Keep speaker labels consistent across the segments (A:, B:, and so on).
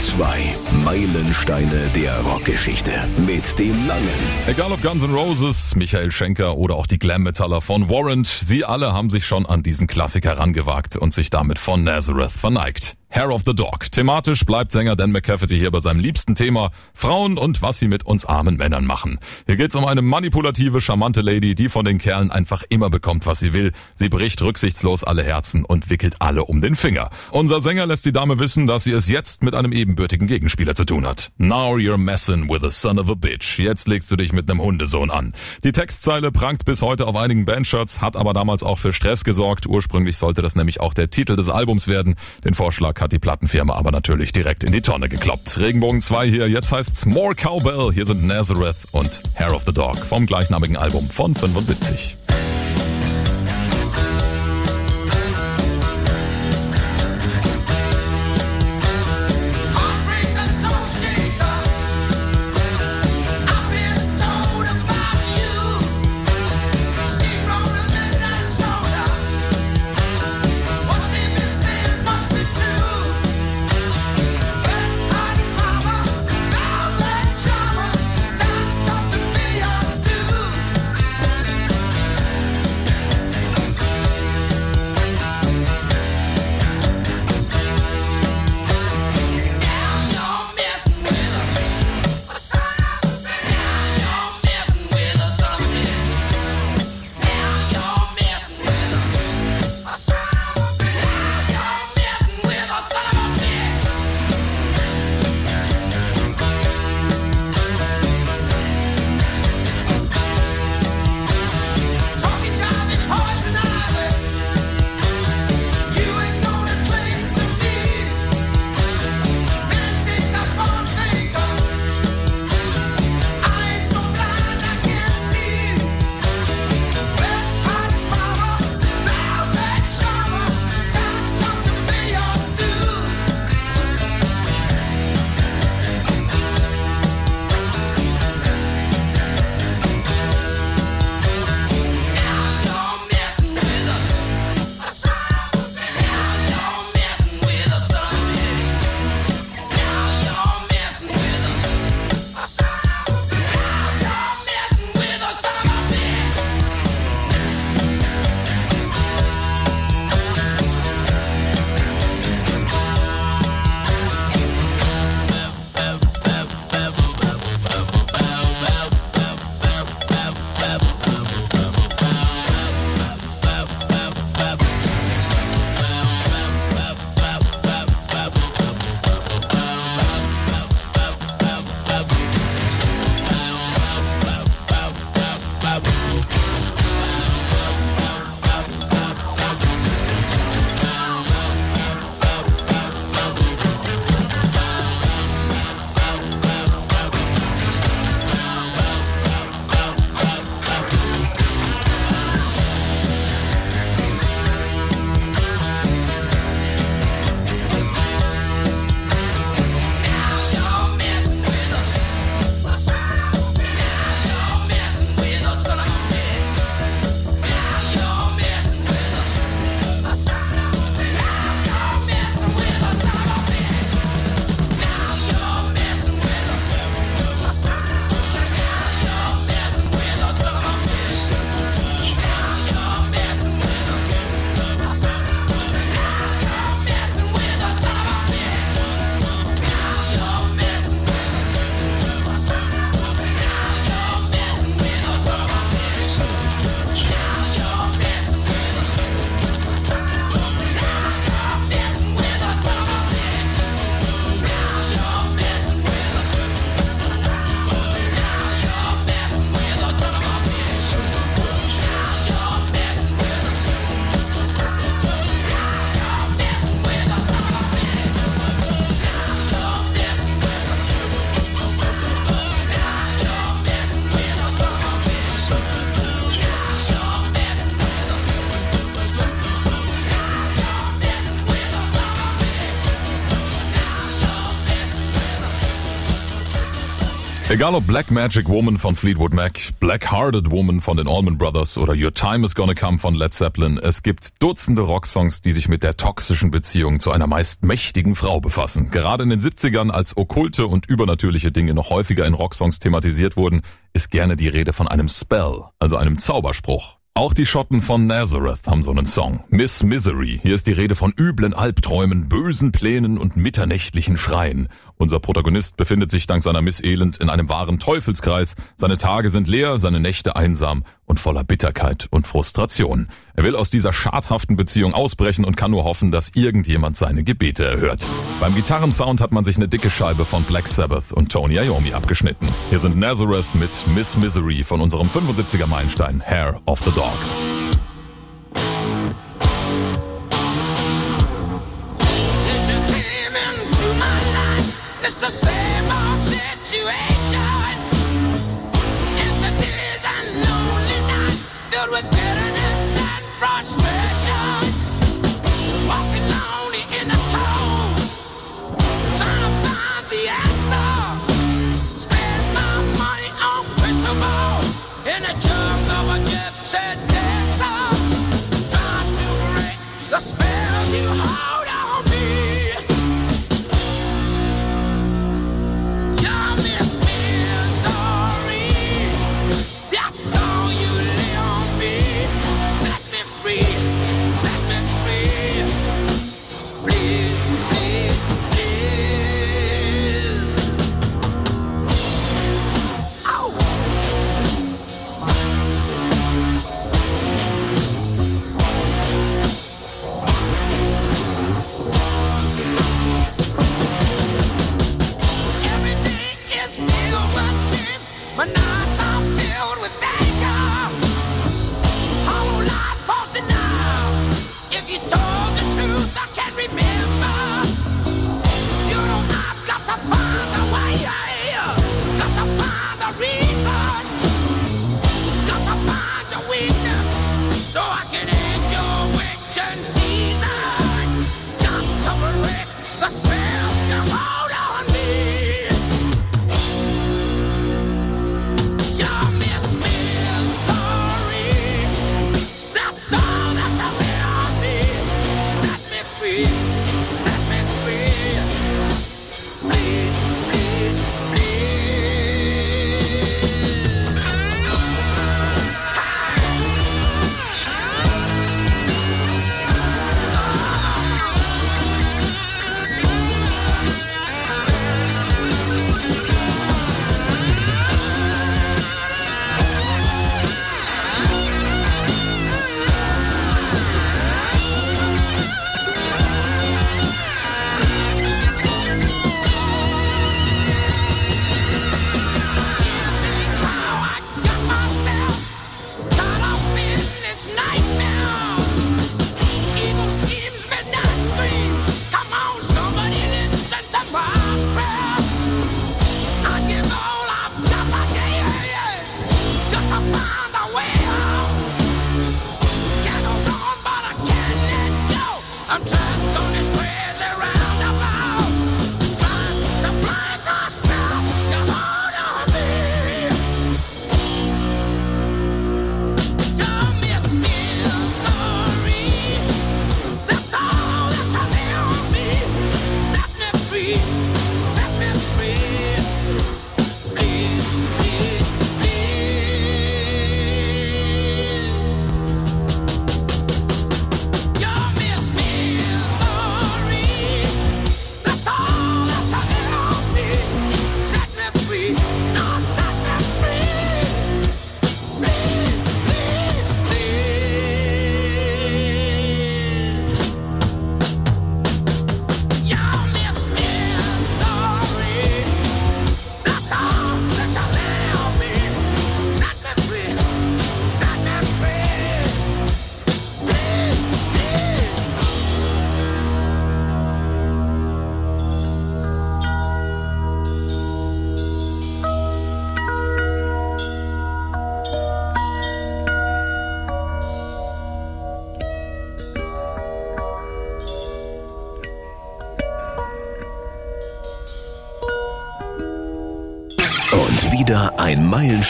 A: 2. Meilensteine der Rockgeschichte. Mit dem Langen.
B: Egal ob Guns N' Roses, Michael Schenker oder auch die Glam-Metaller von Warrant, sie alle haben sich schon an diesen Klassiker herangewagt und sich damit von Nazareth verneigt. Hair of the Dog. Thematisch bleibt Sänger Dan McCafferty hier bei seinem liebsten Thema Frauen und was sie mit uns armen Männern machen. Hier geht's um eine manipulative, charmante Lady, die von den Kerlen einfach immer bekommt, was sie will. Sie bricht rücksichtslos alle Herzen und wickelt alle um den Finger. Unser Sänger lässt die Dame wissen, dass sie es jetzt mit einem ebenbürtigen Gegenspieler zu tun hat. Now you're messing with a son of a bitch. Jetzt legst du dich mit einem Hundesohn an. Die Textzeile prangt bis heute auf einigen Bandshirts, hat aber damals auch für Stress gesorgt. Ursprünglich sollte das nämlich auch der Titel des Albums werden. Den Vorschlag hat die Plattenfirma aber natürlich direkt in die Tonne gekloppt. Regenbogen 2 hier, jetzt heißt's More Cowbell. Hier sind Nazareth und Hair of the Dog vom gleichnamigen Album von 75. Egal ob Black Magic Woman von Fleetwood Mac, Black Hearted Woman von den Allman Brothers oder Your Time is Gonna Come von Led Zeppelin, es gibt Dutzende Rocksongs, die sich mit der toxischen Beziehung zu einer meist mächtigen Frau befassen. Gerade in den 70ern, als okkulte und übernatürliche Dinge noch häufiger in Rocksongs thematisiert wurden, ist gerne die Rede von einem Spell, also einem Zauberspruch. Auch die Schotten von Nazareth haben so einen Song. Miss Misery. Hier ist die Rede von üblen Albträumen, bösen Plänen und mitternächtlichen Schreien. Unser Protagonist befindet sich dank seiner Miss Elend in einem wahren Teufelskreis. Seine Tage sind leer, seine Nächte einsam und voller Bitterkeit und Frustration. Er will aus dieser schadhaften Beziehung ausbrechen und kann nur hoffen, dass irgendjemand seine Gebete erhört. Beim Gitarrensound hat man sich eine dicke Scheibe von Black Sabbath und Tony Iommi abgeschnitten. Hier sind Nazareth mit Miss Misery von unserem 75er Meilenstein Hair of the Dog.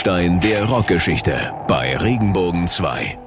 A: Meilenstein der Rockgeschichte bei Regenbogen 2.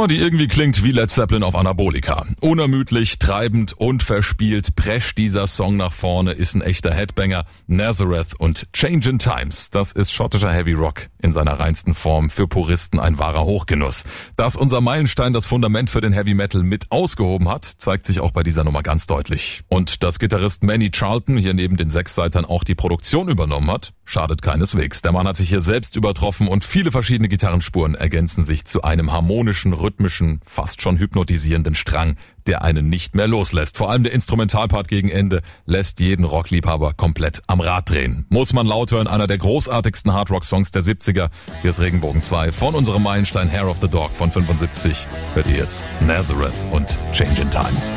B: Nummer, die irgendwie klingt wie Led Zeppelin auf Anabolika. Unermüdlich, treibend und verspielt prescht dieser Song nach vorne, ist ein echter Headbanger. Nazareth und Changing Times, das ist schottischer Heavy Rock in seiner reinsten Form, für Puristen ein wahrer Hochgenuss. Dass unser Meilenstein das Fundament für den Heavy Metal mit ausgehoben hat, zeigt sich auch bei dieser Nummer ganz deutlich. Und dass Gitarrist Manny Charlton hier neben den Sechsseitern auch die Produktion übernommen hat, schadet keineswegs. Der Mann hat sich hier selbst übertroffen und viele verschiedene Gitarrenspuren ergänzen sich zu einem harmonischen melodischen, rhythmischen, fast schon hypnotisierenden Strang, der einen nicht mehr loslässt. Vor allem der Instrumentalpart gegen Ende lässt jeden Rockliebhaber komplett am Rad drehen. Muss man laut hören, einer der großartigsten Hardrock-Songs der 70er. Hier ist Regenbogen 2 von unserem Meilenstein Hair of the Dog von 75. Hört ihr jetzt Nazareth und Changing Times.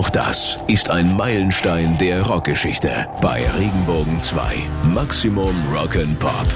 C: Auch das ist ein Meilenstein der Rockgeschichte bei Regenbogen 2. Maximum Rock'n'Pop.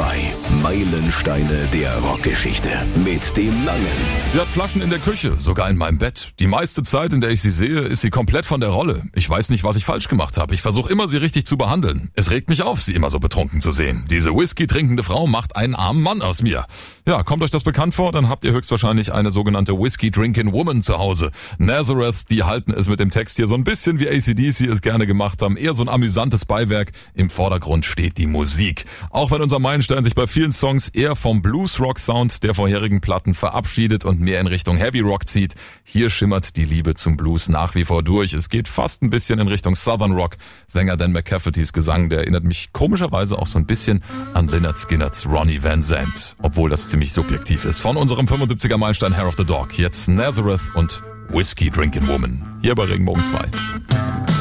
A: 2. Meilensteine der Rockgeschichte. Mit dem Langen.
B: Sie hat Flaschen in der Küche, sogar in meinem Bett. Die meiste Zeit, in der ich sie sehe, ist sie komplett von der Rolle. Ich weiß nicht, was ich falsch gemacht habe. Ich versuche immer, sie richtig zu behandeln. Es regt mich auf, sie immer so betrunken zu sehen. Diese Whisky trinkende Frau macht einen armen Mann aus mir. Ja, kommt euch das bekannt vor? Dann habt ihr höchstwahrscheinlich eine sogenannte Whisky Drinking Woman zu Hause. Nazareth, die halten es mit dem Text hier so ein bisschen wie ACDC es gerne gemacht haben. Eher so ein amüsantes Beiwerk. Im Vordergrund steht die Musik. Auch wenn unser Meilenstein sich bei vielen Songs eher vom Blues-Rock-Sound der vorherigen Platten verabschiedet und mehr in Richtung Heavy Rock zieht, hier schimmert die Liebe zum Blues nach wie vor durch. Es geht fast ein bisschen in Richtung Southern Rock. Sänger Dan McCaffertys Gesang, der erinnert mich komischerweise auch so ein bisschen an Lynyrd Skynyrd's Ronnie Van Zandt, obwohl das ziemlich subjektiv ist. Von unserem 75er Meilenstein Hair of the Dog, jetzt Nazareth und Whiskey Drinking Woman. Hier bei Regenbogen 2.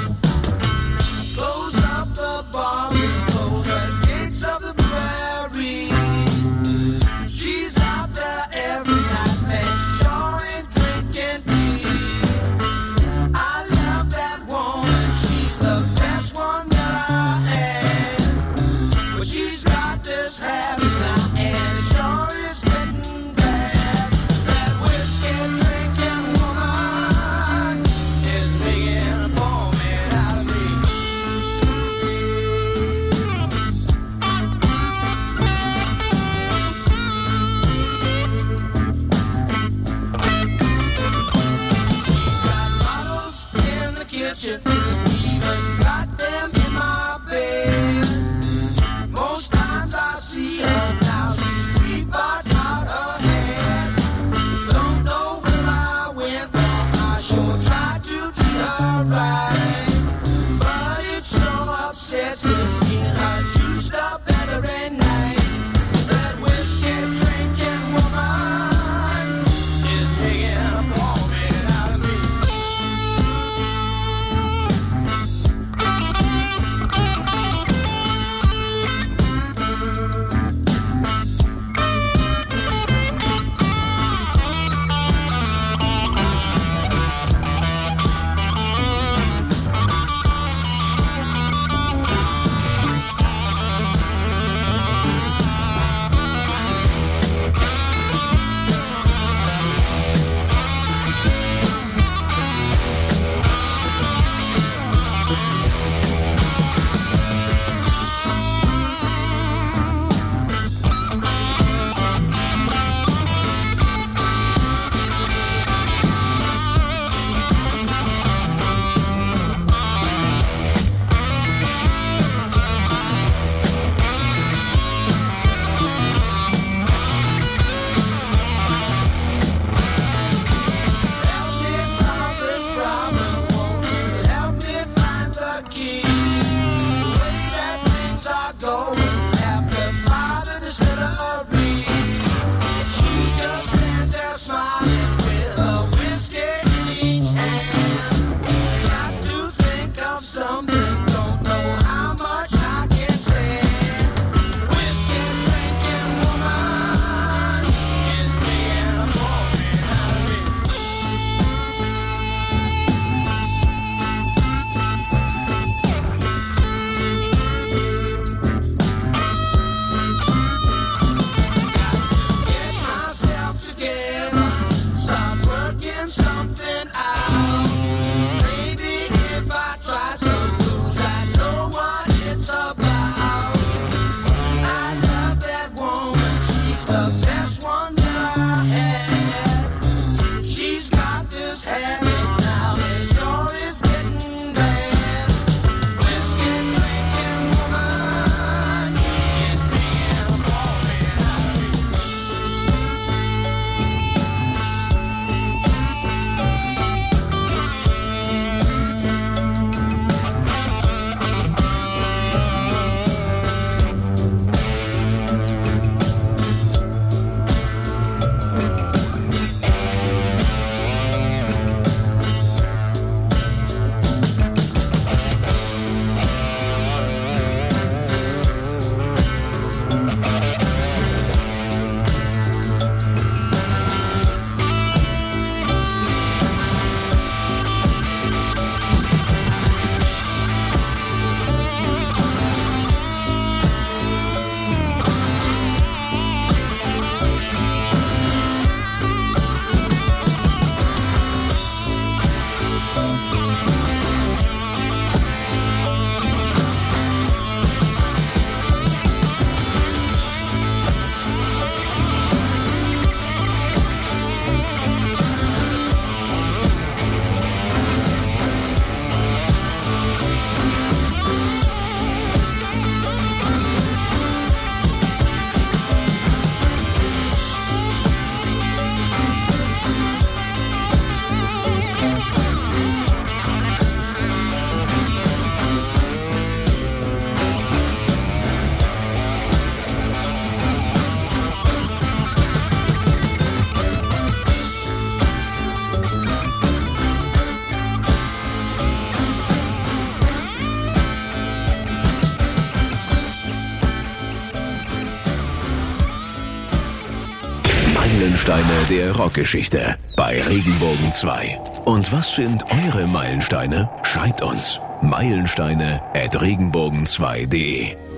A: Meilensteine der Rockgeschichte bei Regenbogen 2. Und was sind eure Meilensteine? Schreibt uns meilensteine at regenbogen2.de.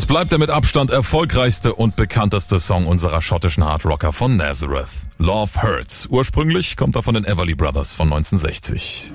B: Es bleibt der mit Abstand erfolgreichste und bekannteste Song unserer schottischen Hardrocker von Nazareth. Love Hurts. Ursprünglich kommt er von den Everly Brothers von 1960.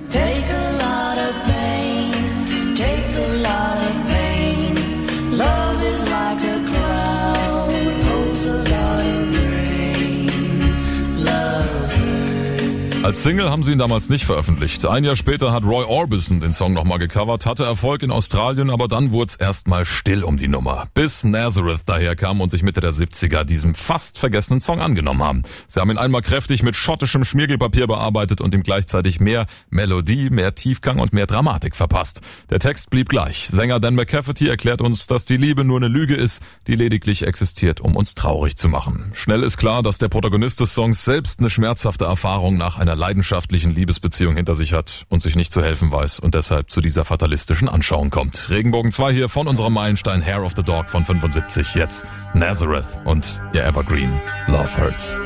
B: Als Single haben sie ihn damals nicht veröffentlicht. Ein Jahr später hat Roy Orbison den Song nochmal gecovert, hatte Erfolg in Australien, aber dann wurde es erstmal still um die Nummer. Bis Nazareth daherkam und sich Mitte der 70er diesem fast vergessenen Song angenommen haben. Sie haben ihn einmal kräftig mit schottischem Schmiergelpapier bearbeitet und ihm gleichzeitig mehr Melodie, mehr Tiefgang und mehr Dramatik verpasst. Der Text blieb gleich. Sänger Dan McCafferty erklärt uns, dass die Liebe nur eine Lüge ist, die lediglich existiert, um uns traurig zu machen. Schnell ist klar, dass der Protagonist des Songs selbst eine schmerzhafte Erfahrung nach einer leidenschaftlichen Liebesbeziehung hinter sich hat und sich nicht zu helfen weiß und deshalb zu dieser fatalistischen Anschauung kommt. Regenbogen 2 hier von unserem Meilenstein Hair of the Dog von 75. Jetzt Nazareth und ihr Evergreen Love Hurts.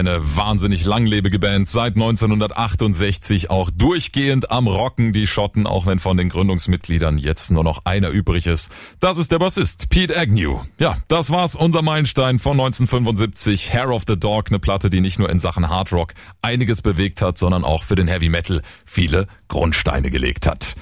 B: Eine wahnsinnig langlebige Band, seit 1968 auch durchgehend am Rocken, die Schotten, auch wenn von den Gründungsmitgliedern jetzt nur noch einer übrig ist. Das ist der Bassist, Pete Agnew. Ja, das war's, unser Meilenstein von 1975, Hair of the Dog, eine Platte, die nicht nur in Sachen Hard Rock einiges bewegt hat, sondern auch für den Heavy Metal viele Grundsteine gelegt hat.